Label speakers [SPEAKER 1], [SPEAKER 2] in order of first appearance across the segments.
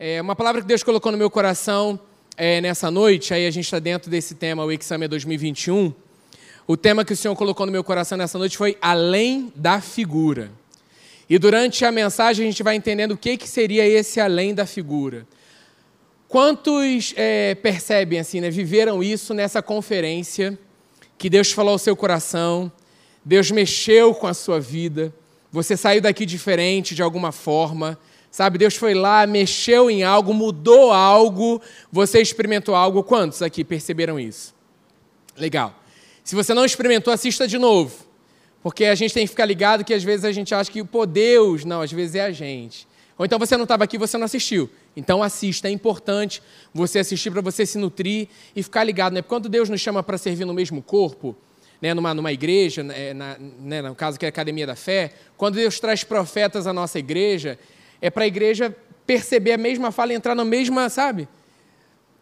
[SPEAKER 1] É uma palavra que Deus colocou no meu coração é, nessa noite, aí a gente está dentro desse tema, o Exame 2021. O tema que o Senhor colocou no meu coração nessa noite foi além da figura. E durante a mensagem a gente vai entendendo o que, que seria esse além da figura. Quantos é, percebem assim, né, viveram isso nessa conferência, que Deus falou ao seu coração, Deus mexeu com a sua vida, você saiu daqui diferente de alguma forma, Sabe, Deus foi lá, mexeu em algo, mudou algo, você experimentou algo. Quantos aqui perceberam isso? Legal. Se você não experimentou, assista de novo. Porque a gente tem que ficar ligado que às vezes a gente acha que, pô, Deus, não, às vezes é a gente. Ou então você não estava aqui, você não assistiu. Então assista, é importante você assistir para você se nutrir e ficar ligado. Né? Quando Deus nos chama para servir no mesmo corpo, né, numa, numa igreja, né, na, né, no caso que é a Academia da Fé, quando Deus traz profetas à nossa igreja, é para a igreja perceber a mesma fala e entrar na mesma, sabe?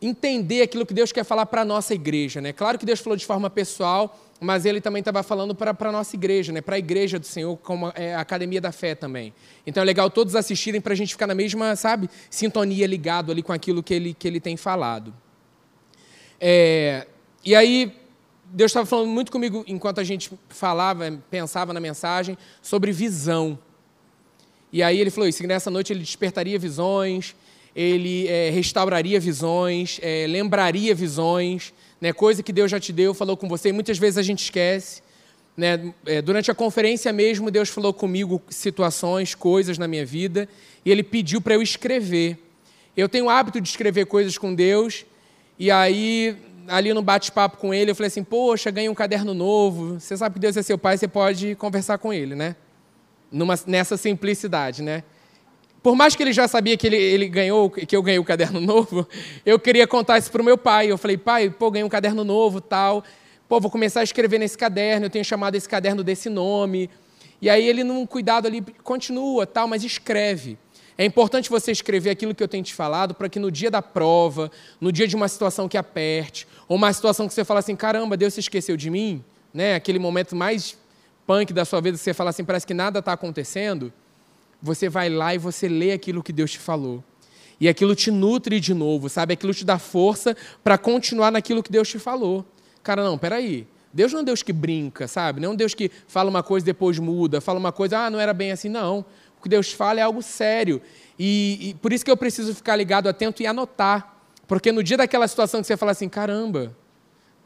[SPEAKER 1] Entender aquilo que Deus quer falar para a nossa igreja. Né? Claro que Deus falou de forma pessoal, mas Ele também estava falando para a nossa igreja, né? para a igreja do Senhor, como é, a Academia da Fé também. Então é legal todos assistirem para a gente ficar na mesma, sabe, sintonia, ligado ali com aquilo que Ele, que ele tem falado. É, e aí, Deus estava falando muito comigo enquanto a gente falava, pensava na mensagem, sobre visão. E aí ele falou isso, que nessa noite ele despertaria visões, ele é, restauraria visões, é, lembraria visões, né, coisa que Deus já te deu, falou com você, e muitas vezes a gente esquece. Né, é, durante a conferência mesmo, Deus falou comigo situações, coisas na minha vida, e Ele pediu para eu escrever. Eu tenho o hábito de escrever coisas com Deus, e aí, ali no bate-papo com Ele, eu falei assim: Poxa, ganhei um caderno novo. Você sabe que Deus é seu pai, você pode conversar com Ele, né? Numa, nessa simplicidade, né? Por mais que ele já sabia que ele, ele ganhou, que eu ganhei o caderno novo, eu queria contar isso para o meu pai. Eu falei, pai, pô, ganhei um caderno novo, tal. Pô, vou começar a escrever nesse caderno. Eu tenho chamado esse caderno desse nome. E aí ele, num cuidado ali, continua, tal, mas escreve. É importante você escrever aquilo que eu tenho te falado para que no dia da prova, no dia de uma situação que aperte, ou uma situação que você fala assim, caramba, Deus se esqueceu de mim, né? Aquele momento mais punk da sua vida, você fala assim, parece que nada está acontecendo, você vai lá e você lê aquilo que Deus te falou. E aquilo te nutre de novo, sabe? Aquilo te dá força para continuar naquilo que Deus te falou. Cara, não, peraí. Deus não é um Deus que brinca, sabe? Não é um Deus que fala uma coisa e depois muda, fala uma coisa, ah, não era bem assim, não. O que Deus fala é algo sério. E, e por isso que eu preciso ficar ligado, atento e anotar. Porque no dia daquela situação que você fala assim, caramba,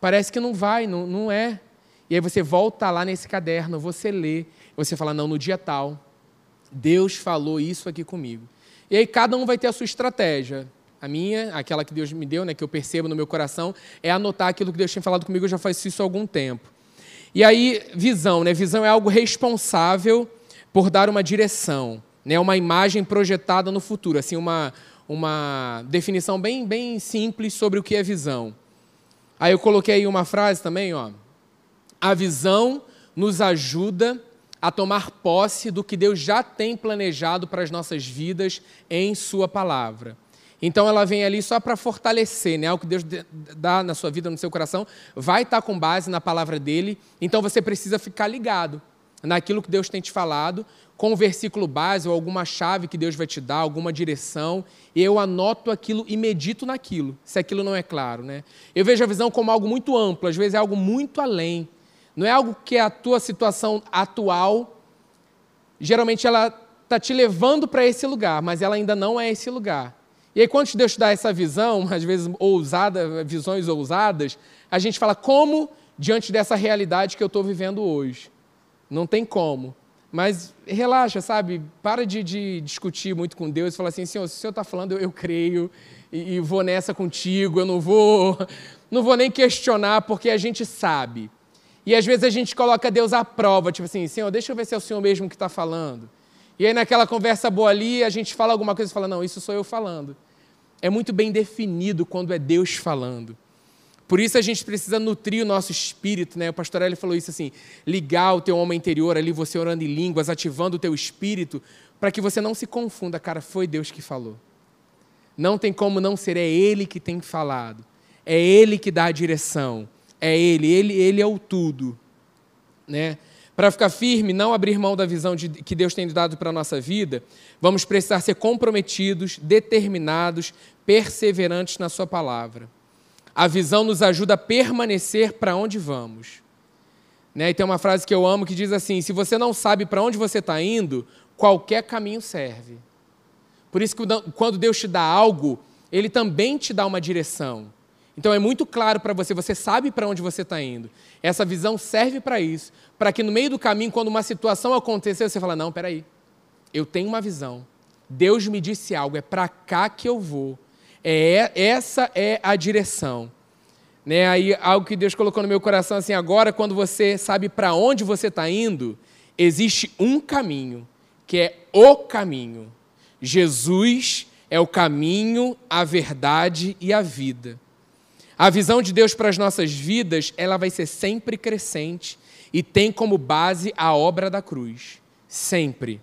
[SPEAKER 1] parece que não vai, não, não é. E aí você volta lá nesse caderno, você lê, você fala, não, no dia tal, Deus falou isso aqui comigo. E aí cada um vai ter a sua estratégia. A minha, aquela que Deus me deu, né, que eu percebo no meu coração, é anotar aquilo que Deus tinha falado comigo, eu já faço isso há algum tempo. E aí, visão, né? Visão é algo responsável por dar uma direção, né? Uma imagem projetada no futuro, assim, uma, uma definição bem, bem simples sobre o que é visão. Aí eu coloquei aí uma frase também, ó. A visão nos ajuda a tomar posse do que Deus já tem planejado para as nossas vidas em Sua palavra. Então ela vem ali só para fortalecer, né? Algo que Deus dá na sua vida, no seu coração, vai estar com base na palavra dele. Então você precisa ficar ligado naquilo que Deus tem te falado, com o versículo base ou alguma chave que Deus vai te dar, alguma direção, eu anoto aquilo e medito naquilo, se aquilo não é claro, né? Eu vejo a visão como algo muito amplo, às vezes é algo muito além. Não é algo que é a tua situação atual. Geralmente ela está te levando para esse lugar, mas ela ainda não é esse lugar. E aí, quando Deus te dá essa visão, às vezes ousada, visões ousadas, a gente fala, como diante dessa realidade que eu estou vivendo hoje? Não tem como. Mas relaxa, sabe? Para de, de discutir muito com Deus e fala assim, Senhor, se o Senhor está falando, eu, eu creio e, e, vou nessa contigo, eu não vou, não vou nem questionar, porque a gente sabe e às vezes a gente coloca Deus à prova, tipo assim, Senhor, deixa eu ver se é o Senhor mesmo que está falando. E aí naquela conversa boa ali, a gente fala alguma coisa e fala, não, isso sou eu falando. É muito bem definido quando é Deus falando. Por isso a gente precisa nutrir o nosso espírito, né? O pastor Eli falou isso assim: ligar o teu homem interior ali, você orando em línguas, ativando o teu espírito, para que você não se confunda, cara, foi Deus que falou. Não tem como não ser, é Ele que tem falado, é Ele que dá a direção. É Ele, Ele, Ele é o tudo. Né? Para ficar firme, não abrir mão da visão de, que Deus tem dado para a nossa vida, vamos precisar ser comprometidos, determinados, perseverantes na Sua palavra. A visão nos ajuda a permanecer para onde vamos. Né? E tem uma frase que eu amo que diz assim: se você não sabe para onde você está indo, qualquer caminho serve. Por isso que quando Deus te dá algo, Ele também te dá uma direção. Então é muito claro para você, você sabe para onde você está indo. Essa visão serve para isso, para que no meio do caminho, quando uma situação acontecer, você fala: não, peraí, eu tenho uma visão. Deus me disse algo, é para cá que eu vou. É, essa é a direção. Né? Aí, algo que Deus colocou no meu coração assim, agora quando você sabe para onde você está indo, existe um caminho, que é o caminho. Jesus é o caminho, a verdade e a vida. A visão de Deus para as nossas vidas, ela vai ser sempre crescente e tem como base a obra da cruz. Sempre.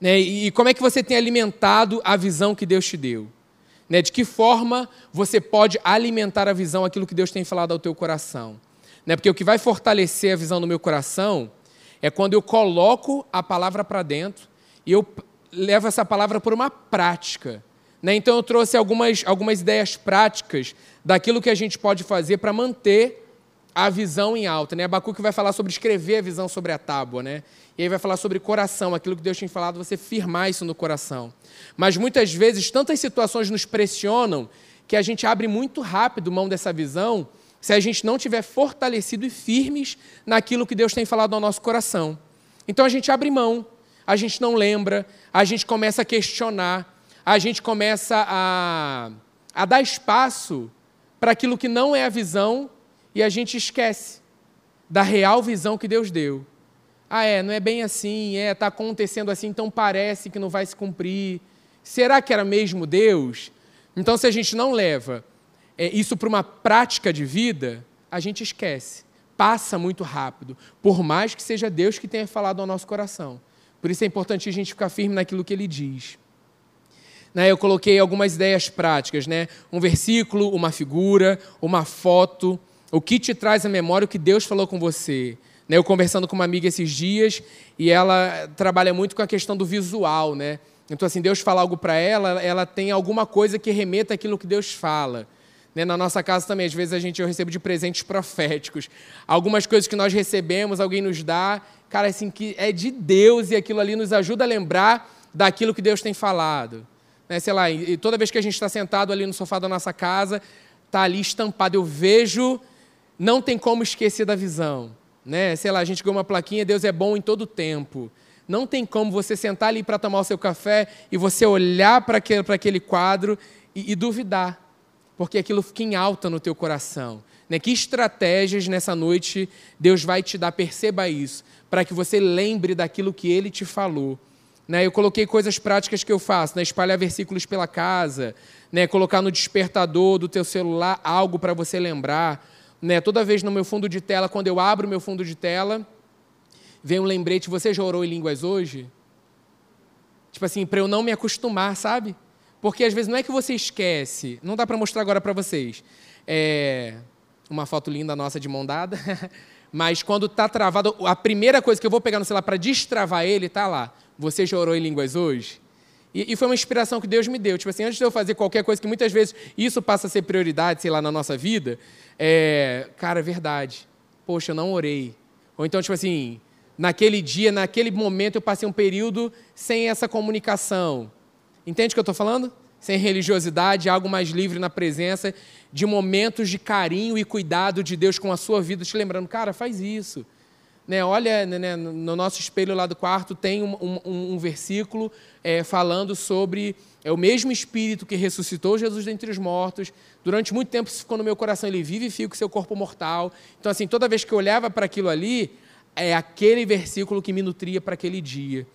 [SPEAKER 1] Né? E como é que você tem alimentado a visão que Deus te deu? Né? De que forma você pode alimentar a visão, aquilo que Deus tem falado ao teu coração? Né? Porque o que vai fortalecer a visão no meu coração é quando eu coloco a palavra para dentro e eu levo essa palavra por uma prática. Né? Então eu trouxe algumas, algumas ideias práticas daquilo que a gente pode fazer para manter a visão em alta. Né? Abacuque vai falar sobre escrever a visão sobre a tábua. Né? E aí vai falar sobre coração, aquilo que Deus tem falado, você firmar isso no coração. Mas muitas vezes, tantas situações nos pressionam que a gente abre muito rápido mão dessa visão se a gente não tiver fortalecido e firmes naquilo que Deus tem falado ao nosso coração. Então a gente abre mão, a gente não lembra, a gente começa a questionar, a gente começa a, a dar espaço para aquilo que não é a visão e a gente esquece da real visão que Deus deu. Ah, é, não é bem assim, é, está acontecendo assim, então parece que não vai se cumprir. Será que era mesmo Deus? Então, se a gente não leva é, isso para uma prática de vida, a gente esquece. Passa muito rápido, por mais que seja Deus que tenha falado ao nosso coração. Por isso é importante a gente ficar firme naquilo que ele diz né, eu coloquei algumas ideias práticas, né? Um versículo, uma figura, uma foto, o que te traz à memória o que Deus falou com você. Né, eu conversando com uma amiga esses dias e ela trabalha muito com a questão do visual, né? Então assim, Deus fala algo para ela, ela tem alguma coisa que remeta aquilo que Deus fala. Né, na nossa casa também, às vezes a gente eu recebo de presentes proféticos. Algumas coisas que nós recebemos, alguém nos dá, cara, assim que é de Deus e aquilo ali nos ajuda a lembrar daquilo que Deus tem falado. Né, sei lá, e toda vez que a gente está sentado ali no sofá da nossa casa, está ali estampado, eu vejo, não tem como esquecer da visão. Né? Sei lá, a gente ganhou uma plaquinha, Deus é bom em todo tempo. Não tem como você sentar ali para tomar o seu café e você olhar para aquele, aquele quadro e, e, duvidar, porque aquilo fica em alta no teu coração. Né? Que estratégias nessa noite Deus vai te dar, perceba isso, para que você lembre daquilo que Ele te falou. Né? Eu coloquei coisas práticas que eu faço, né? espalhar versículos pela casa, né? colocar no despertador do teu celular algo para você lembrar. Né? Toda vez no meu fundo de tela, quando eu abro meu fundo de tela, vem um lembrete, você já orou em línguas hoje? Tipo assim, para eu não me acostumar, sabe? Porque às vezes não é que você esquece, não dá para mostrar agora para vocês. É uma foto linda nossa de mão dada, mas quando está travado, a primeira coisa que eu vou pegar no celular para destravar ele está lá. Você já orou em línguas hoje? E, e, foi uma inspiração que Deus me deu. Tipo assim, antes de eu fazer qualquer coisa, que muitas vezes isso passa a ser prioridade, sei lá, na nossa vida, é, cara, é verdade. Poxa, eu não orei. Ou então, tipo assim, naquele dia, naquele momento, eu passei um período sem essa comunicação. Entende o que eu estou falando? Sem religiosidade, algo mais livre na presença de momentos de carinho e cuidado de Deus com a sua vida, te lembrando, cara, faz isso. Né, olha, né, né, no nosso espelho lá do quarto tem um, um, um versículo é, falando sobre é o mesmo Espírito que ressuscitou Jesus dentre os mortos. Durante muito tempo isso ficou no meu coração, ele vive com seu corpo mortal. Então, assim, toda vez que eu olhava para aquilo ali, é aquele versículo que me nutria para aquele dia.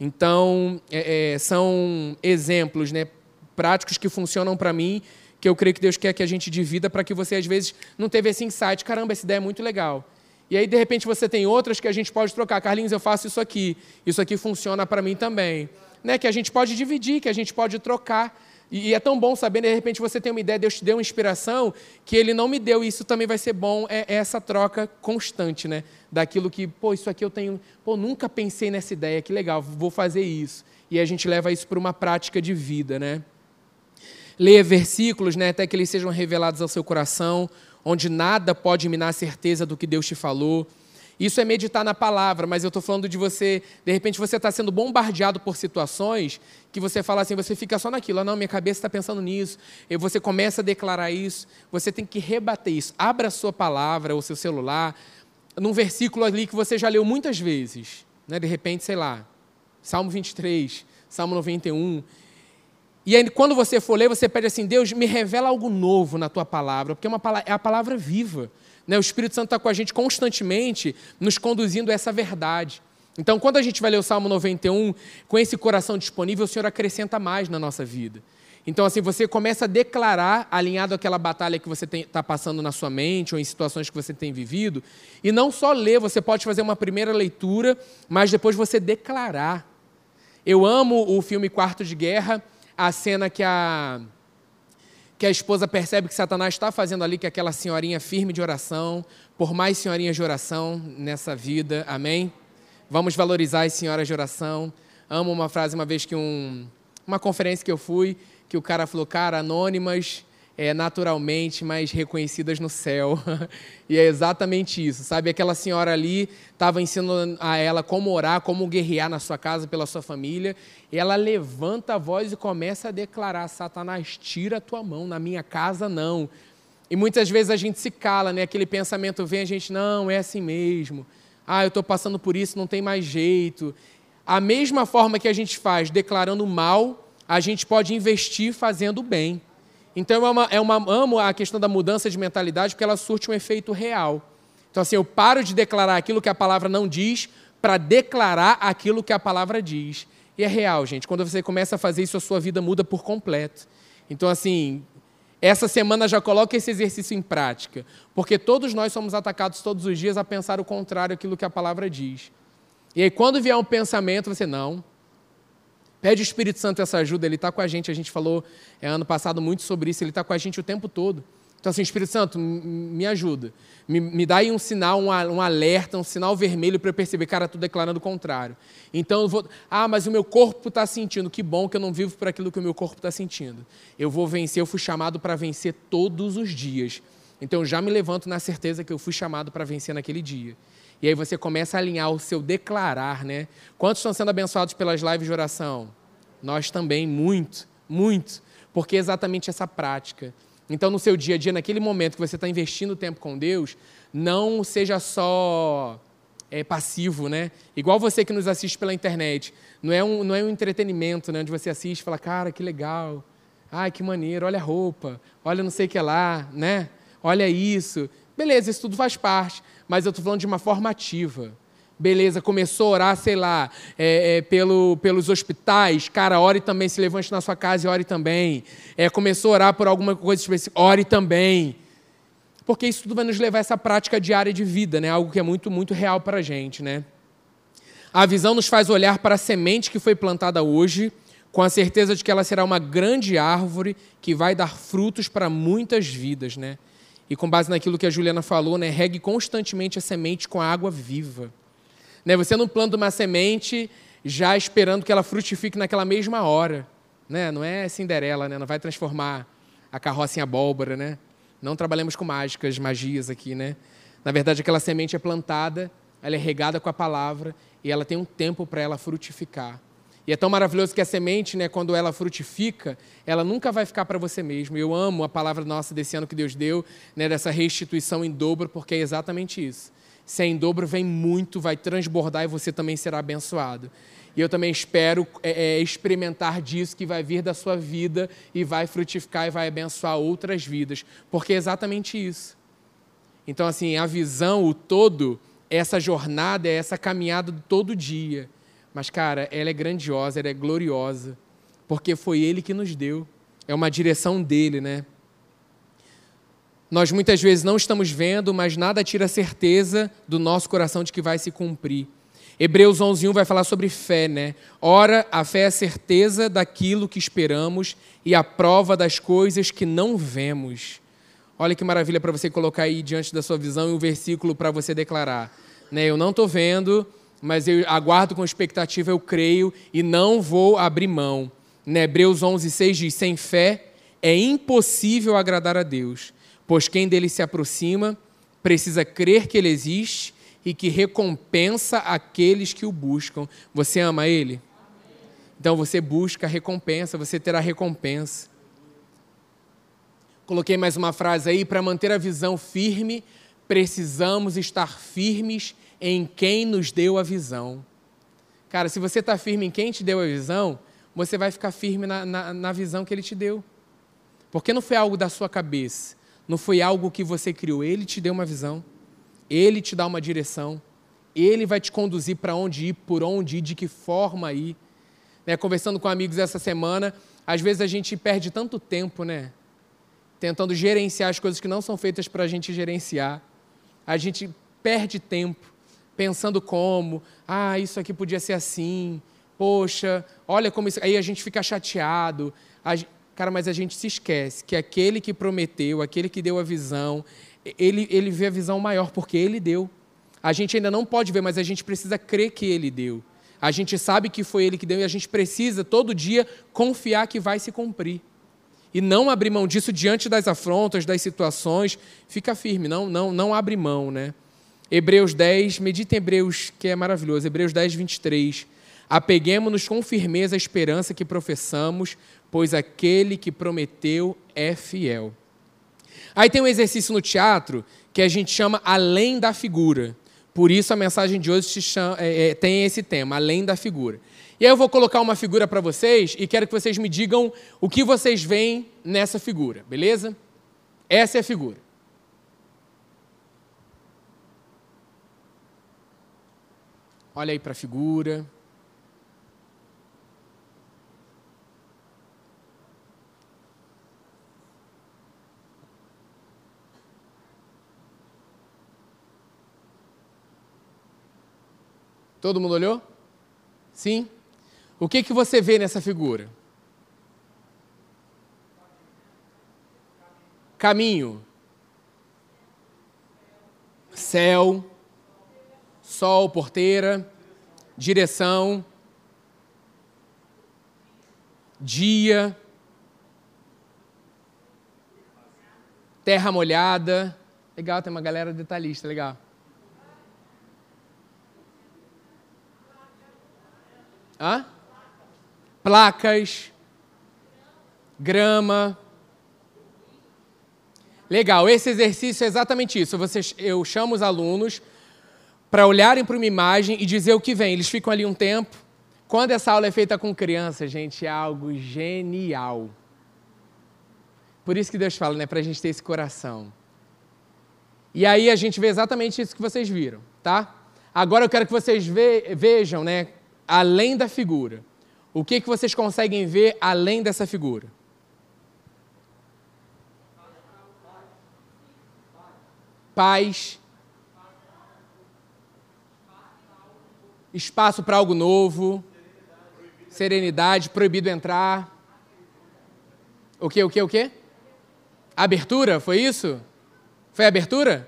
[SPEAKER 1] Então, é, é, são exemplos né, práticos que funcionam para mim, que eu creio que Deus quer que a gente divida para que você, às vezes, não teve esse insight. Caramba, essa ideia é muito legal. E aí, de repente, você tem outras que a gente pode trocar. Carlinhos, eu faço isso aqui. Isso aqui funciona para mim também. Né? Que a gente pode dividir, que a gente pode trocar. E é tão bom saber, de repente você tem uma ideia, Deus te deu uma inspiração, que Ele não me deu, e isso também vai ser bom, é, é essa troca constante, né? Daquilo que, pô, isso aqui eu tenho, pô, nunca pensei nessa ideia, que legal, vou fazer isso. E a gente leva isso para uma prática de vida, né? Leia versículos, né, até que eles sejam revelados ao seu coração, onde nada pode minar a certeza do que Deus te falou. Isso é meditar na palavra, mas eu estou falando de você, de repente você está sendo bombardeado por situações que você fala assim, você fica só naquilo, ah, não, minha cabeça está pensando nisso, e você começa a declarar isso, você tem que rebater isso. Abra a sua palavra, o seu celular, num versículo ali que você já leu muitas vezes, né? de repente, sei lá, Salmo 23, Salmo 91. E aí, quando você for ler, você pede assim: Deus, me revela algo novo na tua palavra, porque é, uma, é a palavra viva. Né? O Espírito Santo está com a gente constantemente, nos conduzindo a essa verdade. Então, quando a gente vai ler o Salmo 91, com esse coração disponível, o Senhor acrescenta mais na nossa vida. Então, assim, você começa a declarar, alinhado àquela batalha que você está passando na sua mente ou em situações que você tem vivido, e não só ler, você pode fazer uma primeira leitura, mas depois você declarar. Eu amo o filme Quarto de Guerra, a cena que a que a esposa percebe que Satanás está fazendo ali, que é aquela senhorinha firme de oração, por mais senhorinhas de oração nessa vida, amém? Vamos valorizar as senhoras de oração. Amo uma frase, uma vez que um, uma conferência que eu fui, que o cara falou, cara, anônimas é, naturalmente, mas reconhecidas no céu. e é exatamente isso, sabe? Aquela senhora ali estava ensinando a ela como orar, como guerrear na sua casa pela sua família. E ela levanta a voz e começa a declarar: Satanás, tira a tua mão, na minha casa não. E muitas vezes a gente se cala, né? Aquele pensamento vem, a gente, não, é assim mesmo. Ah, eu estou passando por isso, não tem mais jeito. A mesma forma que a gente faz declarando mal, a gente pode investir fazendo bem. Então, é uma, é uma, amo a questão da mudança de mentalidade porque ela surte um efeito real. Então, assim, eu paro de declarar aquilo que a palavra não diz para declarar aquilo que a palavra diz. E é real, gente. Quando você começa a fazer isso, a sua vida muda por completo. Então, assim, essa semana já coloca esse exercício em prática, porque todos nós somos atacados todos os dias a pensar o contrário daquilo que a palavra diz. E aí, quando vier um pensamento, você, não, Pede o Espírito Santo essa ajuda, ele está com a gente. A gente falou é, ano passado muito sobre isso, ele está com a gente o tempo todo. Então, assim, Espírito Santo, me ajuda. Me, me dá aí um sinal, um, um alerta, um sinal vermelho para eu perceber, cara, estou declarando o contrário. Então, eu vou. Ah, mas o meu corpo está sentindo. Que bom que eu não vivo por aquilo que o meu corpo está sentindo. Eu vou vencer, eu fui chamado para vencer todos os dias. Então, eu já me levanto na certeza que eu fui chamado para vencer naquele dia. E aí você começa a alinhar o seu declarar, né? Quantos estão sendo abençoados pelas lives de oração? Nós também, muito, muito. Porque é exatamente essa prática. Então, no seu dia a dia, naquele momento que você está investindo tempo com Deus, não seja só é, passivo, né? Igual você que nos assiste pela internet. Não é um, não é um entretenimento, né? Onde você assiste e fala, cara, que legal. Ai, que maneiro, olha a roupa, olha não sei o que lá, né? Olha isso. Beleza, isso tudo faz parte mas eu estou falando de uma forma ativa. Beleza, começou a orar, sei lá, é, é, pelo, pelos hospitais, cara, ore também, se levante na sua casa e ore também. É, começou a orar por alguma coisa específica, ore também. Porque isso tudo vai nos levar a essa prática diária de vida, né? algo que é muito, muito real para a gente. Né? A visão nos faz olhar para a semente que foi plantada hoje, com a certeza de que ela será uma grande árvore que vai dar frutos para muitas vidas. Né? E com base naquilo que a Juliana falou, né, regue constantemente a semente com a água viva. Né, você não planta uma semente já esperando que ela frutifique naquela mesma hora. Né? Não é Cinderela, né? não vai transformar a carroça em abóbora. Né? Não trabalhamos com mágicas, magias aqui. Né? Na verdade, aquela semente é plantada, ela é regada com a palavra e ela tem um tempo para ela frutificar. E é tão maravilhoso que a semente, né, quando ela frutifica, ela nunca vai ficar para você mesmo. Eu amo a palavra nossa desse ano que Deus deu, né, dessa restituição em dobro, porque é exatamente isso. Se é em dobro, vem muito, vai transbordar e você também será abençoado. E eu também espero é, é, experimentar disso que vai vir da sua vida e vai frutificar e vai abençoar outras vidas, porque é exatamente isso. Então, assim, a visão, o todo, essa jornada, essa caminhada do todo dia mas, cara, ela é grandiosa, ela é gloriosa, porque foi Ele que nos deu. É uma direção dele, né? Nós muitas vezes não estamos vendo, mas nada tira a certeza do nosso coração de que vai se cumprir. Hebreus 11:1 vai falar sobre fé, né? Ora, a fé é a certeza daquilo que esperamos e a prova das coisas que não vemos. Olha que maravilha para você colocar aí diante da sua visão e um versículo para você declarar, né? Eu não estou vendo, mas eu aguardo com expectativa, eu creio e não vou abrir mão. Né? Hebreus 11:6 diz: sem fé é impossível agradar a Deus, pois quem dele se aproxima precisa crer que ele existe e que recompensa aqueles que o buscam. Você ama ele? Então você busca recompensa, você terá recompensa. Coloquei mais uma frase aí, para manter a visão firme, precisamos estar firmes em quem nos deu a visão. Cara, se você está firme em quem te deu a visão, você vai ficar firme na, na, na visão que ele te deu. Porque não foi algo da sua cabeça, não foi algo que você criou, ele te deu uma visão. Ele te dá uma direção. Ele vai te conduzir para onde ir, por onde ir, de que forma ir. Né, conversando com amigos essa semana, às vezes a gente perde tanto tempo, né? Tentando gerenciar as coisas que não são feitas para a gente gerenciar. A gente perde tempo pensando como, ah, isso aqui podia ser assim, poxa, olha como isso. Aí a gente fica chateado. A... Cara, mas a gente se esquece que aquele que prometeu, aquele que deu a visão, ele, ele vê a visão maior, porque ele deu. A gente ainda não pode ver, mas a gente precisa crer que ele deu. A gente sabe que foi ele que deu e a gente precisa todo dia confiar que vai se cumprir. E não abrir mão disso diante das afrontas, das situações. Fica firme, não, não, não abre mão, né? Hebreus 10, medita em Hebreus, que é maravilhoso. Hebreus 10, 23. Apeguemos-nos com firmeza à esperança que professamos, pois aquele que prometeu é fiel. Aí tem um exercício no teatro que a gente chama além da figura. Por isso a mensagem de hoje chama, é, é, tem esse tema, além da figura. E aí eu vou colocar uma figura para vocês e quero que vocês me digam o que vocês veem nessa figura, beleza? Essa é a figura. Olha aí para a figura. Todo mundo olhou? Sim? O que, que você vê nessa figura? Caminho. Céu. Sol, porteira. Direção. Dia. Terra molhada. Legal, tem uma galera detalhista, legal. Hã? Placas, grama. Legal, esse exercício é exatamente isso. Eu chamo os alunos para olharem para uma imagem e dizer o que vem. Eles ficam ali um tempo. Quando essa aula é feita com criança, gente, é algo genial. Por isso que Deus fala, né? Para a gente ter esse coração. E aí a gente vê exatamente isso que vocês viram, tá? Agora eu quero que vocês ve vejam, né? além da figura. O que, que vocês conseguem ver além dessa figura? Paz. Espaço para algo novo. Serenidade, proibido entrar. O que, o que, o que? Abertura, foi isso? Foi abertura?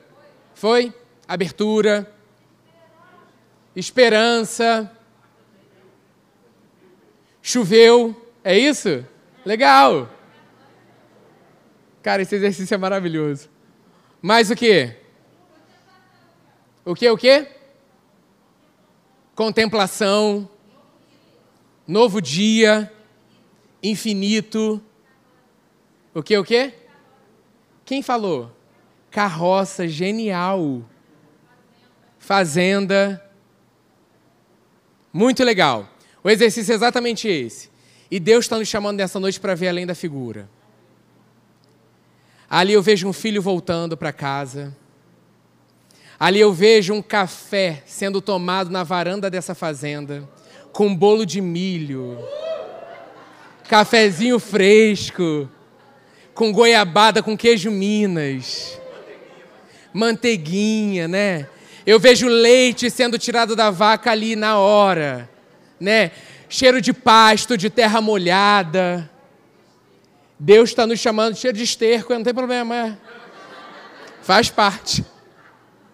[SPEAKER 1] Foi? Abertura. Esperança. Choveu, é isso? Legal! Cara, esse exercício é maravilhoso. Mais o quê? O quê, o quê? Contemplação, novo dia, infinito. O quê, o quê? Quem falou? Carroça, genial. Fazenda. Muito legal. O exercício é exatamente esse. E Deus está nos chamando nessa noite para ver além da figura. Ali eu vejo um filho voltando para casa. Ali eu vejo um café sendo tomado na varanda dessa fazenda, com um bolo de milho, cafezinho fresco, com goiabada com queijo Minas, manteiguinha, né? Eu vejo leite sendo tirado da vaca ali na hora, né? Cheiro de pasto, de terra molhada. Deus está nos chamando cheiro de esterco, não tem problema, é. Faz parte.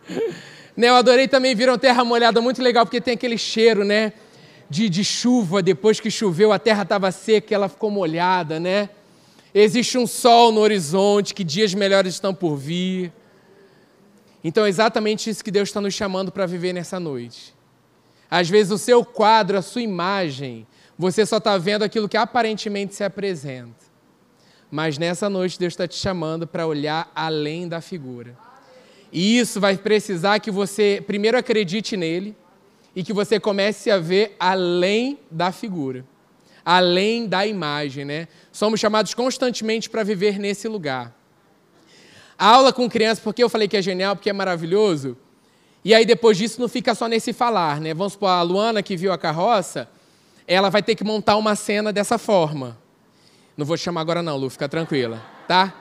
[SPEAKER 1] Né, eu adorei também, viram terra molhada, muito legal, porque tem aquele cheiro, né? De, de chuva, depois que choveu, a terra estava seca, ela ficou molhada, né? Existe um sol no horizonte, que dias melhores estão por vir. Então é exatamente isso que Deus está nos chamando para viver nessa noite. Às vezes o seu quadro, a sua imagem, você só está vendo aquilo que aparentemente se apresenta. Mas nessa noite Deus está te chamando para olhar além da figura. E isso vai precisar que você primeiro acredite nele e que você comece a ver além da figura, além da imagem, né? Somos chamados constantemente para viver nesse lugar. A aula com criança, porque eu falei que é genial, porque é maravilhoso. E aí depois disso não fica só nesse falar, né? Vamos supor, a Luana que viu a carroça, ela vai ter que montar uma cena dessa forma. Não vou chamar agora não, Lu, fica tranquila, tá?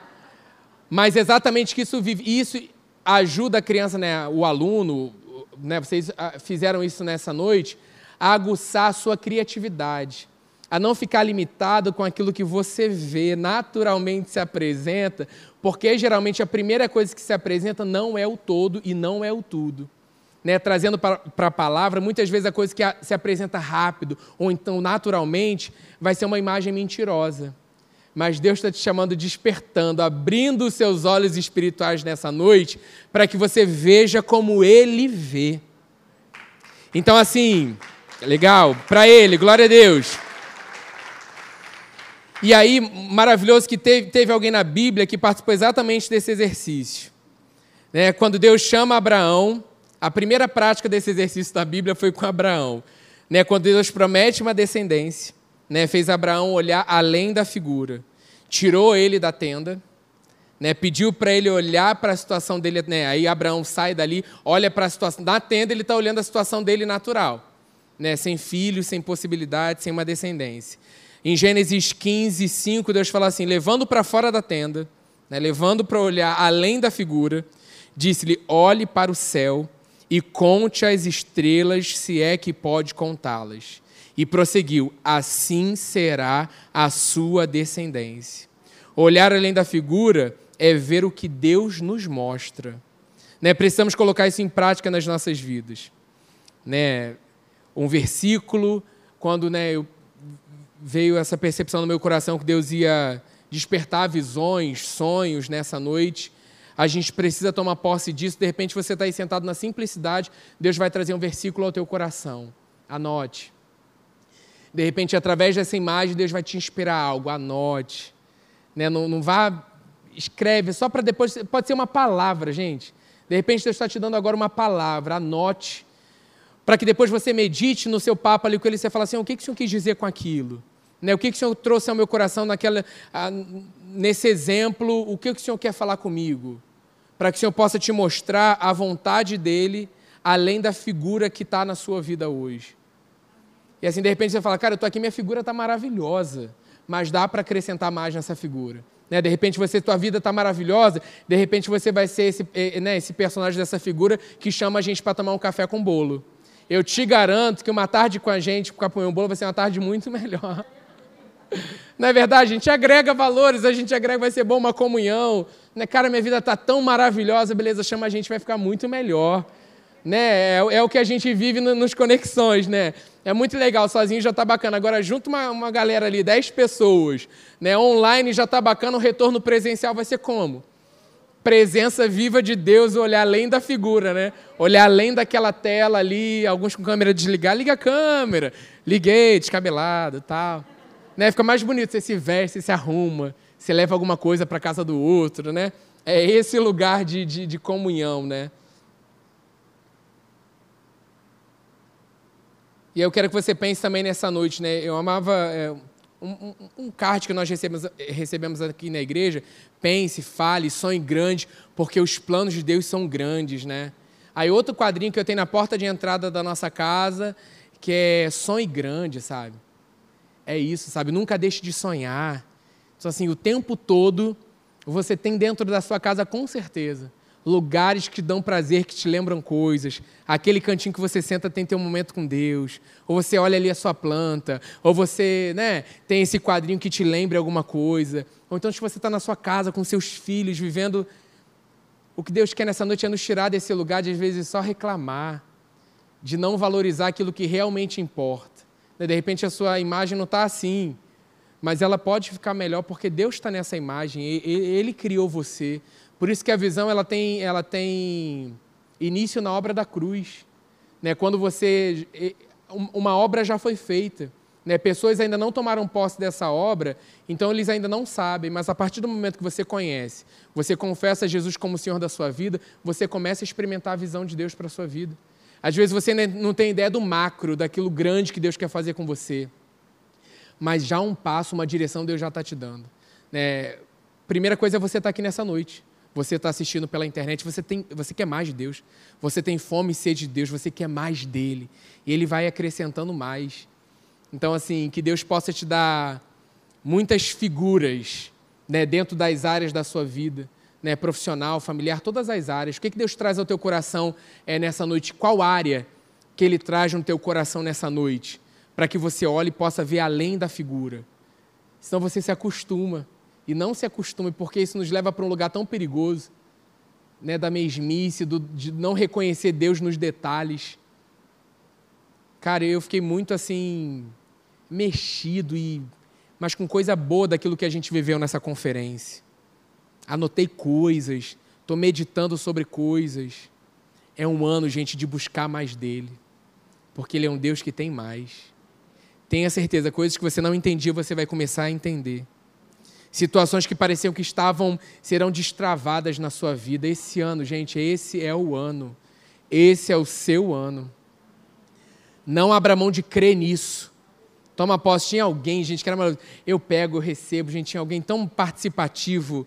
[SPEAKER 1] Mas exatamente que isso isso ajuda a criança, né, o aluno, né, vocês ah, fizeram isso nessa noite, a aguçar a sua criatividade, a não ficar limitado com aquilo que você vê, naturalmente se apresenta, porque geralmente a primeira coisa que se apresenta não é o todo e não é o tudo. Né, trazendo para a palavra, muitas vezes a coisa que se apresenta rápido ou então naturalmente vai ser uma imagem mentirosa mas Deus está te chamando, despertando, abrindo os seus olhos espirituais nessa noite, para que você veja como Ele vê. Então, assim, legal, para Ele, glória a Deus. E aí, maravilhoso que teve, teve alguém na Bíblia que participou exatamente desse exercício. Né? Quando Deus chama Abraão, a primeira prática desse exercício da Bíblia foi com Abraão. Né? Quando Deus promete uma descendência, né, fez Abraão olhar além da figura, tirou ele da tenda, né, pediu para ele olhar para a situação dele. Né, aí Abraão sai dali, olha para a situação. Na tenda, ele está olhando a situação dele natural, né, sem filhos, sem possibilidade, sem uma descendência. Em Gênesis 15, 5, Deus fala assim: levando para fora da tenda, né, levando para olhar além da figura, disse-lhe: olhe para o céu e conte as estrelas, se é que pode contá-las. E prosseguiu: assim será a sua descendência. Olhar além da figura é ver o que Deus nos mostra. Né? Precisamos colocar isso em prática nas nossas vidas. Né? Um versículo, quando né, eu, veio essa percepção no meu coração que Deus ia despertar visões, sonhos nessa noite, a gente precisa tomar posse disso. De repente você está aí sentado na simplicidade, Deus vai trazer um versículo ao teu coração. Anote. De repente, através dessa imagem, Deus vai te inspirar algo. Anote. Né? Não, não vá, escreve, só para depois. Pode ser uma palavra, gente. De repente, Deus está te dando agora uma palavra. Anote. Para que depois você medite no seu papo ali com ele e você fala assim: o que, que o Senhor quis dizer com aquilo? Né? O que, que o Senhor trouxe ao meu coração naquela, nesse exemplo? O que, que o Senhor quer falar comigo? Para que o Senhor possa te mostrar a vontade dele, além da figura que está na sua vida hoje. E assim, de repente, você fala, cara, eu estou aqui, minha figura está maravilhosa, mas dá para acrescentar mais nessa figura. Né? De repente, você, tua vida está maravilhosa, de repente você vai ser esse, né, esse personagem dessa figura que chama a gente para tomar um café com bolo. Eu te garanto que uma tarde com a gente, com comer um bolo, vai ser uma tarde muito melhor. Não é verdade? A gente agrega valores, a gente agrega, vai ser bom uma comunhão. Né? Cara, minha vida está tão maravilhosa, beleza, chama a gente, vai ficar muito melhor né? É, é, o que a gente vive no, nos conexões, né? É muito legal, sozinho já está bacana. Agora, junto uma, uma galera ali, 10 pessoas, né? online já está bacana, o retorno presencial vai ser como? Presença viva de Deus, olhar além da figura, né? Olhar além daquela tela ali, alguns com câmera desligar, liga a câmera. Liguei, descabelado tal. Né? Fica mais bonito, você se veste, você se arruma, você leva alguma coisa para casa do outro, né? É esse lugar de, de, de comunhão, né? E eu quero que você pense também nessa noite, né? Eu amava é, um, um, um, card que nós recebemos, recebemos aqui na igreja. Pense, fale, sonhe grande, porque os planos de Deus são grandes, né? Aí outro quadrinho que eu tenho na porta de entrada da nossa casa, que é sonhe grande, sabe? É isso, sabe? Nunca deixe de sonhar. Então, assim, o tempo todo você tem dentro da sua casa, com certeza, lugares que dão prazer, que te lembram coisas. Aquele cantinho que você senta tem ter um momento com Deus. Ou você olha ali a sua planta. Ou você né, tem esse quadrinho que te lembra alguma coisa. Ou então, se você está na sua casa com seus filhos, vivendo. O que Deus quer nessa noite é nos tirar desse lugar de, às vezes, só reclamar, de não valorizar aquilo que realmente importa. Né, de repente, a sua imagem não está assim, mas ela pode ficar melhor porque Deus está nessa imagem, Ele criou você. Por isso que a visão ela tem, ela tem início na obra da cruz. Né? Quando você. Uma obra já foi feita. Né? Pessoas ainda não tomaram posse dessa obra, então eles ainda não sabem, mas a partir do momento que você conhece, você confessa Jesus como o Senhor da sua vida, você começa a experimentar a visão de Deus para a sua vida. Às vezes você não tem ideia do macro, daquilo grande que Deus quer fazer com você. Mas já um passo, uma direção Deus já está te dando. Né? Primeira coisa é você estar tá aqui nessa noite você está assistindo pela internet, você, tem, você quer mais de Deus, você tem fome e sede de Deus, você quer mais dele, e ele vai acrescentando mais. Então, assim, que Deus possa te dar muitas figuras né, dentro das áreas da sua vida, né, profissional, familiar, todas as áreas. O que, que Deus traz ao teu coração é, nessa noite? Qual área que Ele traz no teu coração nessa noite? Para que você olhe e possa ver além da figura. Senão você se acostuma e não se acostume, porque isso nos leva para um lugar tão perigoso, né, da mesmice, do, de não reconhecer Deus nos detalhes. Cara, eu fiquei muito assim mexido e mas com coisa boa daquilo que a gente viveu nessa conferência. Anotei coisas, estou meditando sobre coisas. É um ano, gente, de buscar mais dele, porque ele é um Deus que tem mais. Tenha certeza, coisas que você não entendia, você vai começar a entender situações que pareciam que estavam serão destravadas na sua vida. Esse ano, gente, esse é o ano. Esse é o seu ano. Não abra mão de crer nisso. Toma posse. Tinha alguém, gente, que era maravilhoso. Eu pego, eu recebo, gente, tinha alguém tão participativo.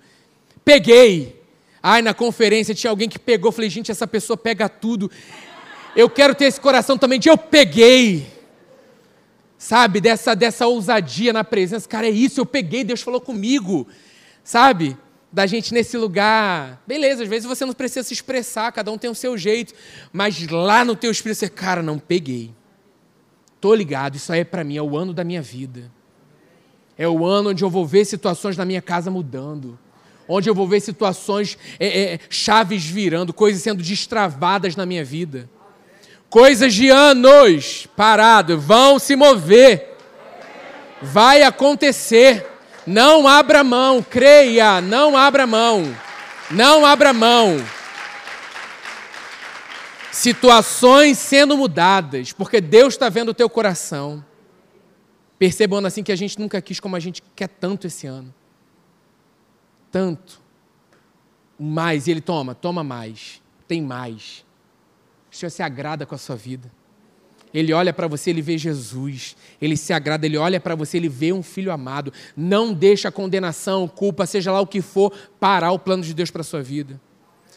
[SPEAKER 1] Peguei. Ai, na conferência tinha alguém que pegou. Falei, gente, essa pessoa pega tudo. Eu quero ter esse coração também de eu peguei sabe? Dessa, dessa ousadia na presença. Cara, é isso, eu peguei, Deus falou comigo, sabe? Da gente nesse lugar. Beleza, às vezes você não precisa se expressar, cada um tem o seu jeito, mas lá no teu espírito você, cara, não peguei. Tô ligado, isso aí é para mim, é o ano da minha vida. É o ano onde eu vou ver situações na minha casa mudando. Onde eu vou ver situações, é, é, chaves virando, coisas sendo destravadas na minha vida. Coisas de anos parado vão se mover. Vai acontecer. Não abra mão, creia, não abra mão. Não abra mão. Situações sendo mudadas, porque Deus está vendo o teu coração. Percebam assim que a gente nunca quis como a gente quer tanto esse ano. Tanto. Mais, e ele toma, toma mais. Tem mais. O Senhor se agrada com a sua vida. Ele olha para você, ele vê Jesus. Ele se agrada, ele olha para você, ele vê um filho amado. Não deixa a condenação, culpa, seja lá o que for, parar o plano de Deus para a sua vida.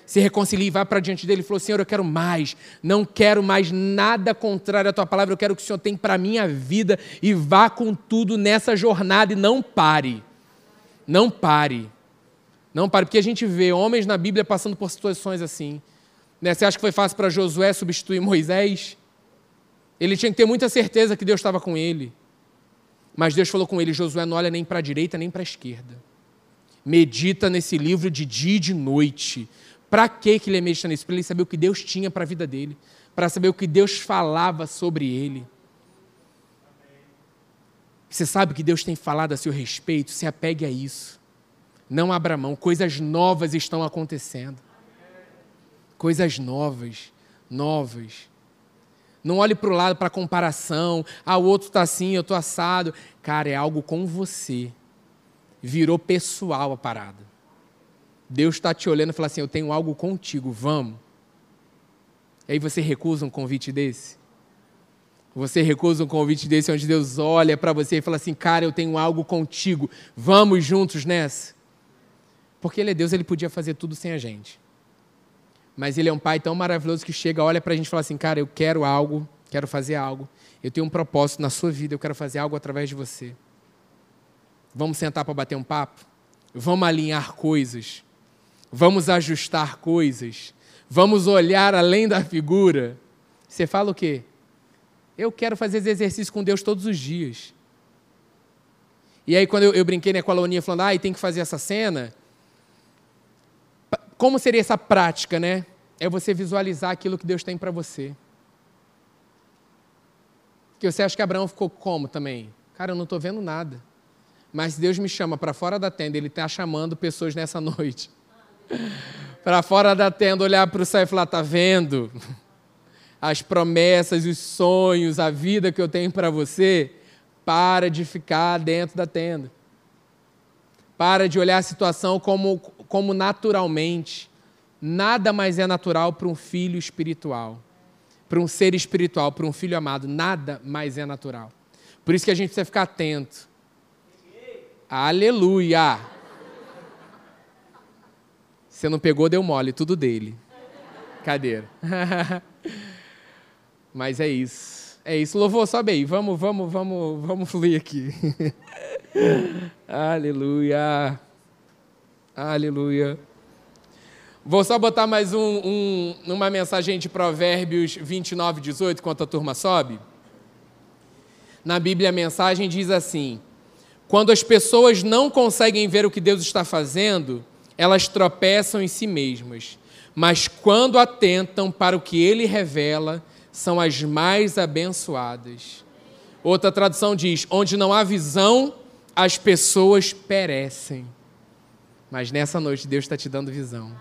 [SPEAKER 1] Se reconcilie, vai para diante dele e falou: Senhor, eu quero mais. Não quero mais nada contrário à tua palavra. Eu quero que o Senhor tenha para a minha vida e vá com tudo nessa jornada e não pare. Não pare. Não pare, porque a gente vê homens na Bíblia passando por situações assim. Né? Você acha que foi fácil para Josué substituir Moisés? Ele tinha que ter muita certeza que Deus estava com ele. Mas Deus falou com ele: Josué, não olha nem para a direita nem para a esquerda. Medita nesse livro de dia e de noite. Para que ele ia meditar nisso? Para ele saber o que Deus tinha para a vida dele. Para saber o que Deus falava sobre ele. Você sabe que Deus tem falado a seu respeito? Se apegue a isso. Não abra mão. Coisas novas estão acontecendo coisas novas, novas. Não olhe para o lado para comparação. Ah, o outro está assim, eu estou assado. Cara, é algo com você. Virou pessoal a parada. Deus está te olhando e fala assim: Eu tenho algo contigo, vamos. E aí você recusa um convite desse? Você recusa um convite desse onde Deus olha para você e fala assim: Cara, eu tenho algo contigo, vamos juntos nessa? Porque Ele é Deus, Ele podia fazer tudo sem a gente. Mas ele é um pai tão maravilhoso que chega, olha para a gente e fala assim: Cara, eu quero algo, quero fazer algo. Eu tenho um propósito na sua vida, eu quero fazer algo através de você. Vamos sentar para bater um papo? Vamos alinhar coisas. vamos ajustar coisas, vamos olhar além da figura. Você fala o quê? Eu quero fazer esse exercício com Deus todos os dias. E aí, quando eu, eu brinquei né, com a Loninha falando, ah, tem que fazer essa cena, como seria essa prática, né? É você visualizar aquilo que Deus tem para você. Que você acha que Abraão ficou como também? Cara, eu não estou vendo nada. Mas Deus me chama para fora da tenda, Ele está chamando pessoas nessa noite. para fora da tenda, olhar para o céu e falar: está vendo? As promessas, os sonhos, a vida que eu tenho para você. Para de ficar dentro da tenda. Para de olhar a situação como, como naturalmente. Nada mais é natural para um filho espiritual, para um ser espiritual, para um filho amado. Nada mais é natural. Por isso que a gente precisa ficar atento. Aleluia! Você não pegou, deu mole, tudo dele. Cadeira. Mas é isso. É isso. Louvor, sobe aí. Vamos, vamos, vamos, vamos fluir aqui. Aleluia. Aleluia. Vou só botar mais um, um, uma mensagem de Provérbios 29, 18, enquanto a turma sobe. Na Bíblia, a mensagem diz assim: Quando as pessoas não conseguem ver o que Deus está fazendo, elas tropeçam em si mesmas. Mas quando atentam para o que Ele revela, são as mais abençoadas. Outra tradução diz: Onde não há visão, as pessoas perecem. Mas nessa noite, Deus está te dando visão.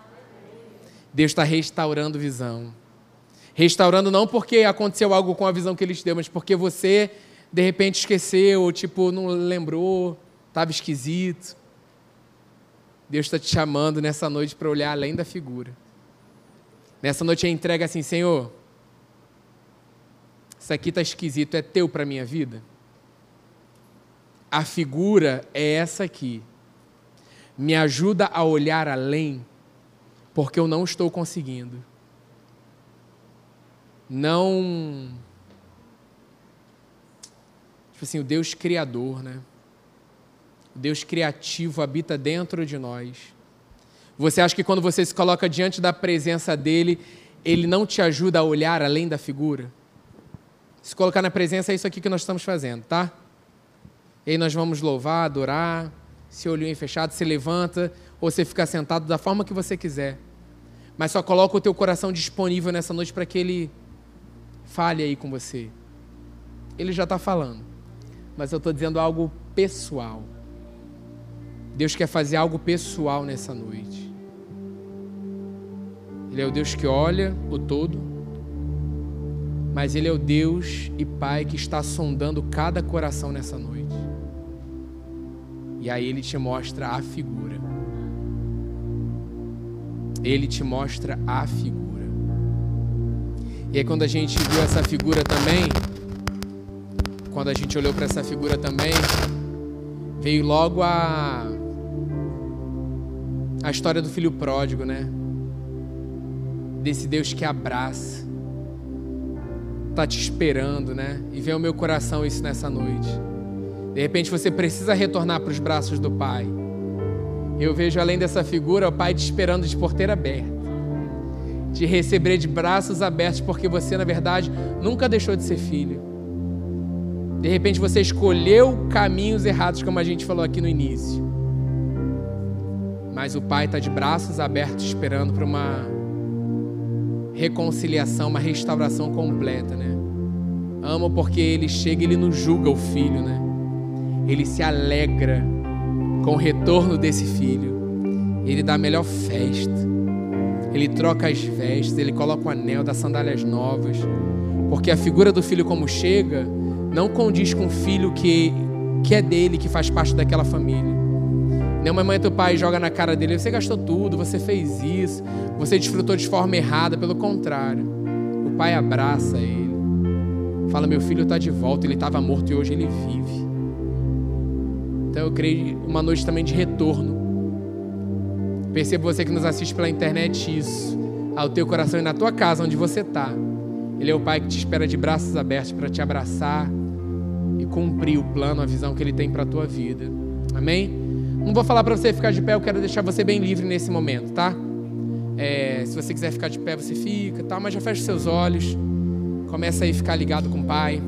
[SPEAKER 1] Deus está restaurando visão. Restaurando não porque aconteceu algo com a visão que Ele te deu, mas porque você de repente esqueceu, tipo, não lembrou, estava esquisito. Deus está te chamando nessa noite para olhar além da figura. Nessa noite a entrega assim, Senhor, isso aqui está esquisito, é teu para a minha vida? A figura é essa aqui. Me ajuda a olhar além porque eu não estou conseguindo. Não. Tipo assim, o Deus Criador, né? O Deus criativo habita dentro de nós. Você acha que quando você se coloca diante da presença dele, ele não te ajuda a olhar além da figura? Se colocar na presença é isso aqui que nós estamos fazendo, tá? E aí nós vamos louvar, adorar, se olhinho fechado, se levanta, ou você fica sentado da forma que você quiser. Mas só coloca o teu coração disponível nessa noite para que ele fale aí com você. Ele já está falando. Mas eu estou dizendo algo pessoal. Deus quer fazer algo pessoal nessa noite. Ele é o Deus que olha o todo, mas Ele é o Deus e Pai que está sondando cada coração nessa noite. E aí Ele te mostra a figura. Ele te mostra a figura. E aí, quando a gente viu essa figura também, quando a gente olhou para essa figura também, veio logo a a história do filho pródigo, né? Desse Deus que abraça, tá te esperando, né? E vem ao meu coração isso nessa noite. De repente você precisa retornar para os braços do Pai. Eu vejo além dessa figura o Pai te esperando de porteira aberta, te receber de braços abertos, porque você, na verdade, nunca deixou de ser filho. De repente você escolheu caminhos errados, como a gente falou aqui no início. Mas o Pai está de braços abertos esperando para uma reconciliação, uma restauração completa, né? Amo porque ele chega e ele não julga o filho, né? Ele se alegra com o retorno desse filho. Ele dá a melhor festa. Ele troca as vestes, ele coloca o anel, dá sandálias novas. Porque a figura do filho como chega não condiz com o filho que, que é dele, que faz parte daquela família. Nenhuma mãe e teu pai joga na cara dele, você gastou tudo, você fez isso, você desfrutou de forma errada, pelo contrário. O pai abraça ele. Fala, meu filho está de volta, ele estava morto e hoje ele vive. Então eu creio uma noite também de retorno. Perceba você que nos assiste pela internet isso. Ao teu coração e na tua casa, onde você está. Ele é o Pai que te espera de braços abertos para te abraçar e cumprir o plano, a visão que Ele tem para a tua vida. Amém? Não vou falar para você ficar de pé, eu quero deixar você bem livre nesse momento, tá? É, se você quiser ficar de pé, você fica, tá? Mas já fecha seus olhos. Começa aí a ficar ligado com o Pai.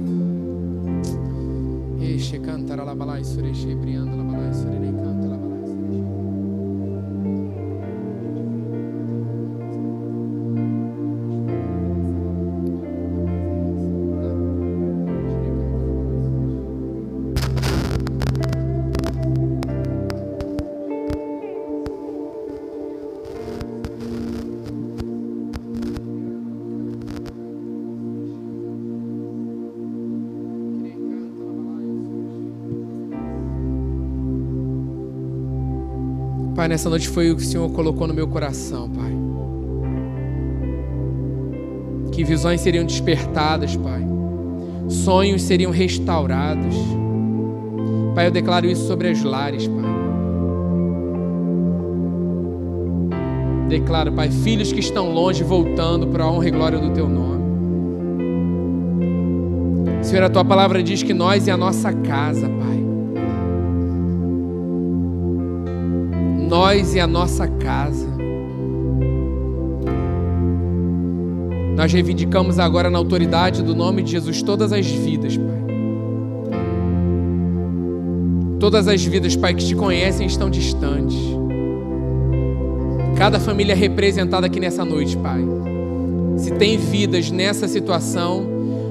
[SPEAKER 1] Eixe, canta, lá, balai, sureche, brianda, lá, balai, nessa noite foi o que o Senhor colocou no meu coração, Pai. Que visões seriam despertadas, Pai. Sonhos seriam restaurados. Pai, eu declaro isso sobre as lares, Pai. Declaro, Pai, filhos que estão longe voltando para a honra e glória do Teu nome. Senhor, a Tua palavra diz que nós e a nossa casa, Pai. Nós e a nossa casa. Nós reivindicamos agora na autoridade do nome de Jesus todas as vidas, Pai. Todas as vidas, Pai, que te conhecem estão distantes. Cada família representada aqui nessa noite, Pai. Se tem vidas nessa situação,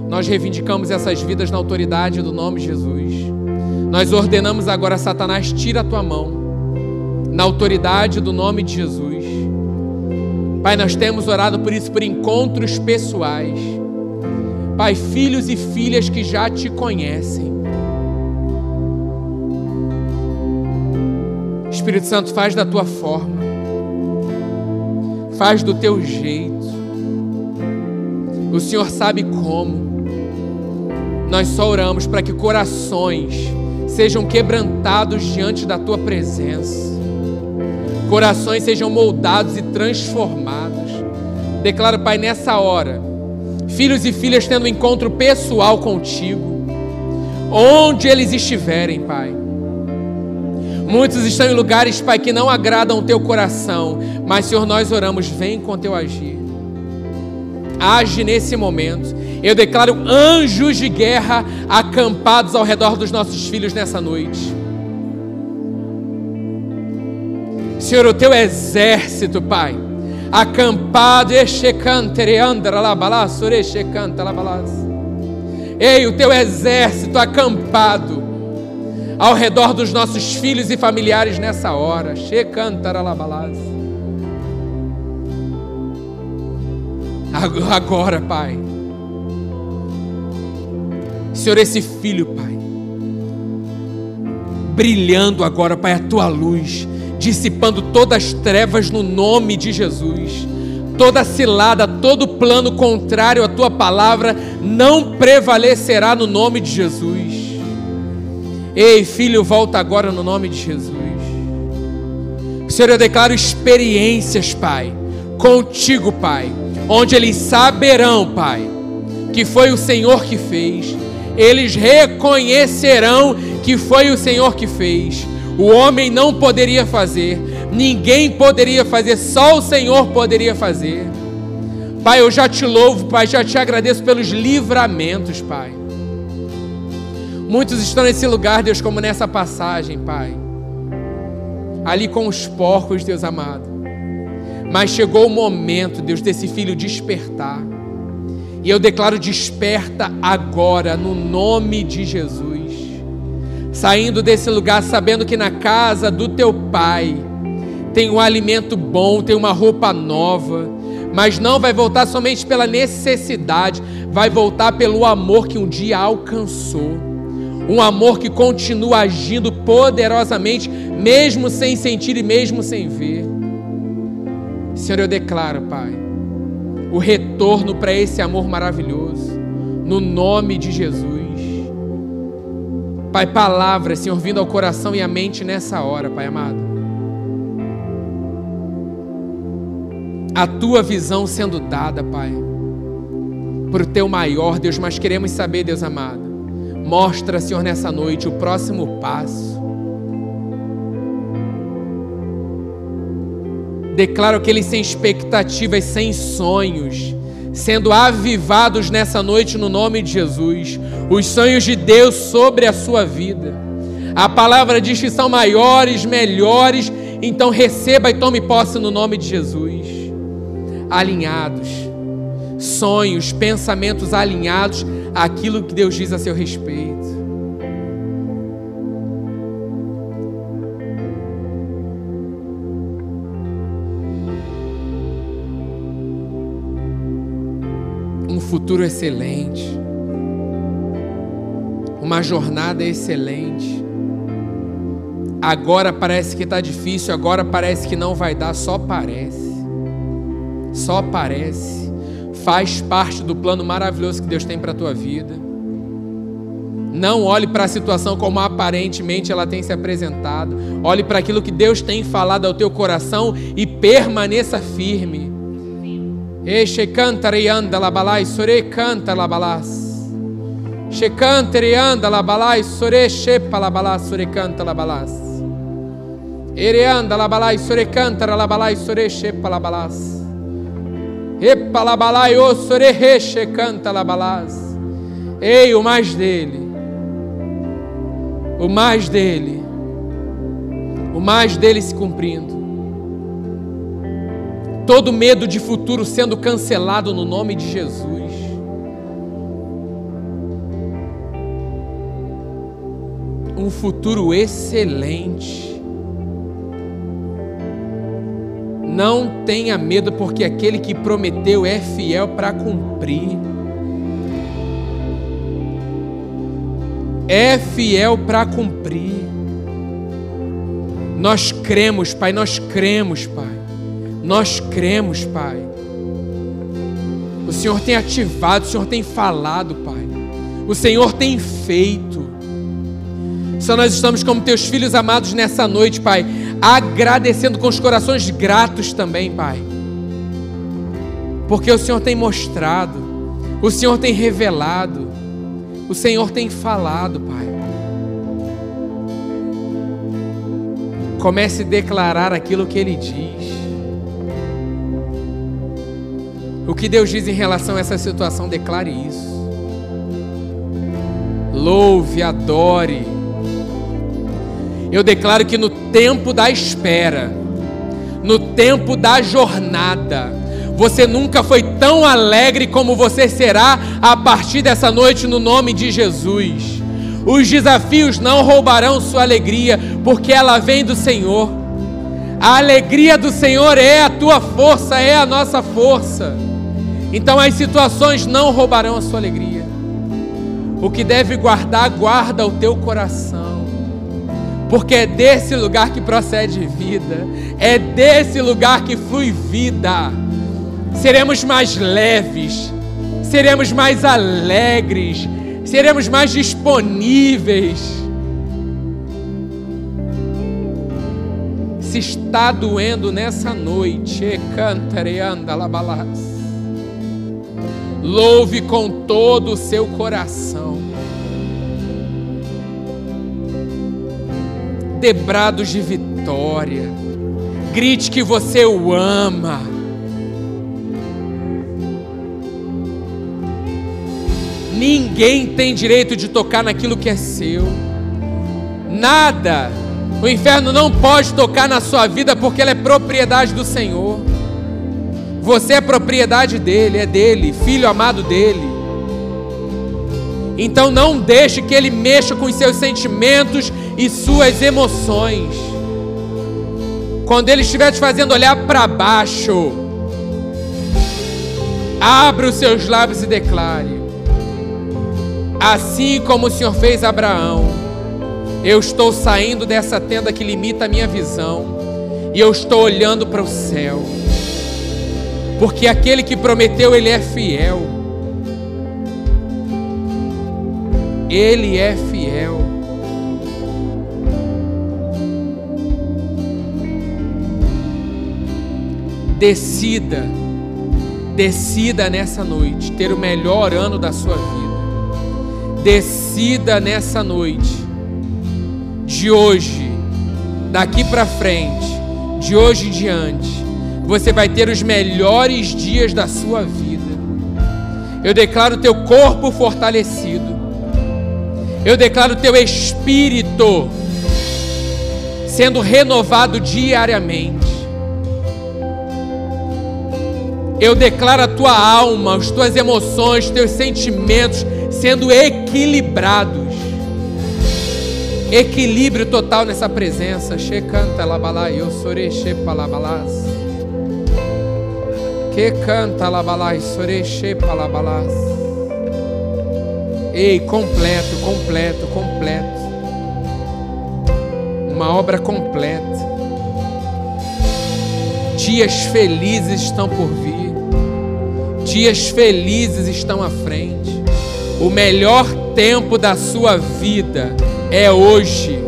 [SPEAKER 1] nós reivindicamos essas vidas na autoridade do nome de Jesus. Nós ordenamos agora, Satanás, tira a tua mão, na autoridade do nome de Jesus. Pai, nós temos orado por isso, por encontros pessoais. Pai, filhos e filhas que já te conhecem. Espírito Santo, faz da tua forma, faz do teu jeito. O Senhor sabe como. Nós só oramos para que corações sejam quebrantados diante da tua presença, corações sejam moldados e transformados. Declaro, Pai, nessa hora, filhos e filhas tendo um encontro pessoal contigo, onde eles estiverem, Pai. Muitos estão em lugares, Pai, que não agradam o teu coração, mas, Senhor, nós oramos, vem com teu agir. Age nesse momento. Eu declaro anjos de guerra acampados ao redor dos nossos filhos nessa noite. Senhor, o teu exército, Pai, acampado, Ei, o teu exército acampado ao redor dos nossos filhos e familiares nessa hora. Agora, Pai. Senhor, esse filho, Pai, brilhando agora, Pai, a tua luz, dissipando todas as trevas no nome de Jesus. Toda cilada, todo plano contrário à tua palavra não prevalecerá no nome de Jesus. Ei, filho, volta agora no nome de Jesus. Senhor, eu declaro experiências, Pai, contigo, Pai, onde eles saberão, Pai, que foi o Senhor que fez. Eles reconhecerão que foi o Senhor que fez. O homem não poderia fazer, ninguém poderia fazer, só o Senhor poderia fazer. Pai, eu já te louvo, Pai, já te agradeço pelos livramentos, Pai. Muitos estão nesse lugar, Deus, como nessa passagem, Pai. Ali com os porcos, Deus amado. Mas chegou o momento, Deus, desse filho despertar. E eu declaro: desperta agora, no nome de Jesus. Saindo desse lugar, sabendo que na casa do teu pai tem um alimento bom, tem uma roupa nova. Mas não vai voltar somente pela necessidade, vai voltar pelo amor que um dia alcançou um amor que continua agindo poderosamente, mesmo sem sentir e mesmo sem ver. Senhor, eu declaro, Pai, o retorno para esse amor maravilhoso, no nome de Jesus. Pai, palavras, Senhor, vindo ao coração e à mente nessa hora, Pai amado. A tua visão sendo dada, Pai, para o teu maior, Deus, mas queremos saber, Deus amado. Mostra, Senhor, nessa noite o próximo passo. Declaro que eles sem expectativas, sem sonhos, sendo avivados nessa noite no nome de Jesus. Os sonhos de Deus sobre a sua vida. A palavra diz que são maiores, melhores, então receba e tome posse no nome de Jesus. Alinhados, sonhos, pensamentos alinhados àquilo que Deus diz a seu respeito. Futuro excelente, uma jornada excelente. Agora parece que está difícil, agora parece que não vai dar, só parece. Só parece. Faz parte do plano maravilhoso que Deus tem para a tua vida. Não olhe para a situação como aparentemente ela tem se apresentado. Olhe para aquilo que Deus tem falado ao teu coração e permaneça firme. Eshe cantare anda la balai sore canta la balas. She cantere anda la balai sore shepa la balas sore canta la balas. Ere anda la balai sore cantara la balai sore shepa la balas. Epa la balai o sore reche canta la balas. Ei, o mais dele. O mais dele. O mais dele se cumprindo todo medo de futuro sendo cancelado no nome de Jesus. Um futuro excelente. Não tenha medo, porque aquele que prometeu é fiel para cumprir. É fiel para cumprir. Nós cremos, Pai, nós cremos, Pai. Nós cremos, Pai. O Senhor tem ativado, o Senhor tem falado, Pai. O Senhor tem feito. Só nós estamos como teus filhos amados nessa noite, Pai, agradecendo com os corações gratos também, Pai. Porque o Senhor tem mostrado, o Senhor tem revelado, o Senhor tem falado, Pai. Comece a declarar aquilo que Ele diz. O que Deus diz em relação a essa situação, declare isso. Louve, adore. Eu declaro que no tempo da espera, no tempo da jornada, você nunca foi tão alegre como você será a partir dessa noite, no nome de Jesus. Os desafios não roubarão sua alegria, porque ela vem do Senhor. A alegria do Senhor é a tua força, é a nossa força. Então as situações não roubarão a sua alegria. O que deve guardar, guarda o teu coração. Porque é desse lugar que procede vida, é desse lugar que flui vida. Seremos mais leves, seremos mais alegres, seremos mais disponíveis. Se está doendo nessa noite, cantareanda labalas. Louve com todo o seu coração. Debrados de vitória. Grite que você o ama. Ninguém tem direito de tocar naquilo que é seu. Nada. O inferno não pode tocar na sua vida porque ela é propriedade do Senhor. Você é propriedade dele, é dele, filho amado dele. Então não deixe que ele mexa com os seus sentimentos e suas emoções. Quando ele estiver te fazendo olhar para baixo, abra os seus lábios e declare: Assim como o Senhor fez Abraão, eu estou saindo dessa tenda que limita a minha visão e eu estou olhando para o céu porque aquele que prometeu, ele é fiel. Ele é fiel. Decida, decida nessa noite ter o melhor ano da sua vida. Decida nessa noite, de hoje, daqui para frente, de hoje em diante você vai ter os melhores dias da sua vida. Eu declaro teu corpo fortalecido. Eu declaro teu espírito sendo renovado diariamente. Eu declaro a tua alma, as tuas emoções, teus sentimentos sendo equilibrados. Equilíbrio total nessa presença. Che canta labalá, eu sorei che palabalás. Que canta labalá, sorei che palabalás. Ei, completo, completo, completo. Uma obra completa. Dias felizes estão por vir. Dias felizes estão à frente. O melhor tempo da sua vida é hoje.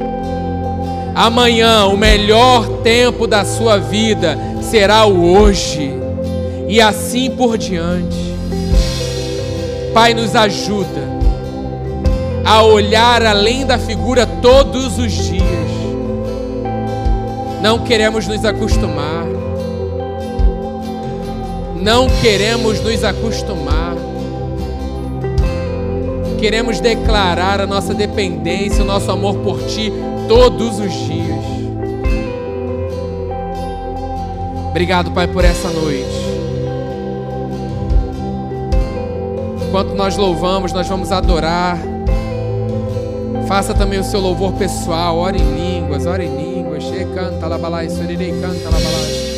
[SPEAKER 1] Amanhã, o melhor tempo da sua vida será o hoje. E assim por diante. Pai, nos ajuda a olhar além da figura todos os dias. Não queremos nos acostumar. Não queremos nos acostumar. Queremos declarar a nossa dependência, o nosso amor por Ti todos os dias. Obrigado, Pai, por essa noite. Enquanto nós louvamos, nós vamos adorar. Faça também o seu louvor pessoal. Ore em línguas, ore em línguas. Canta, canta.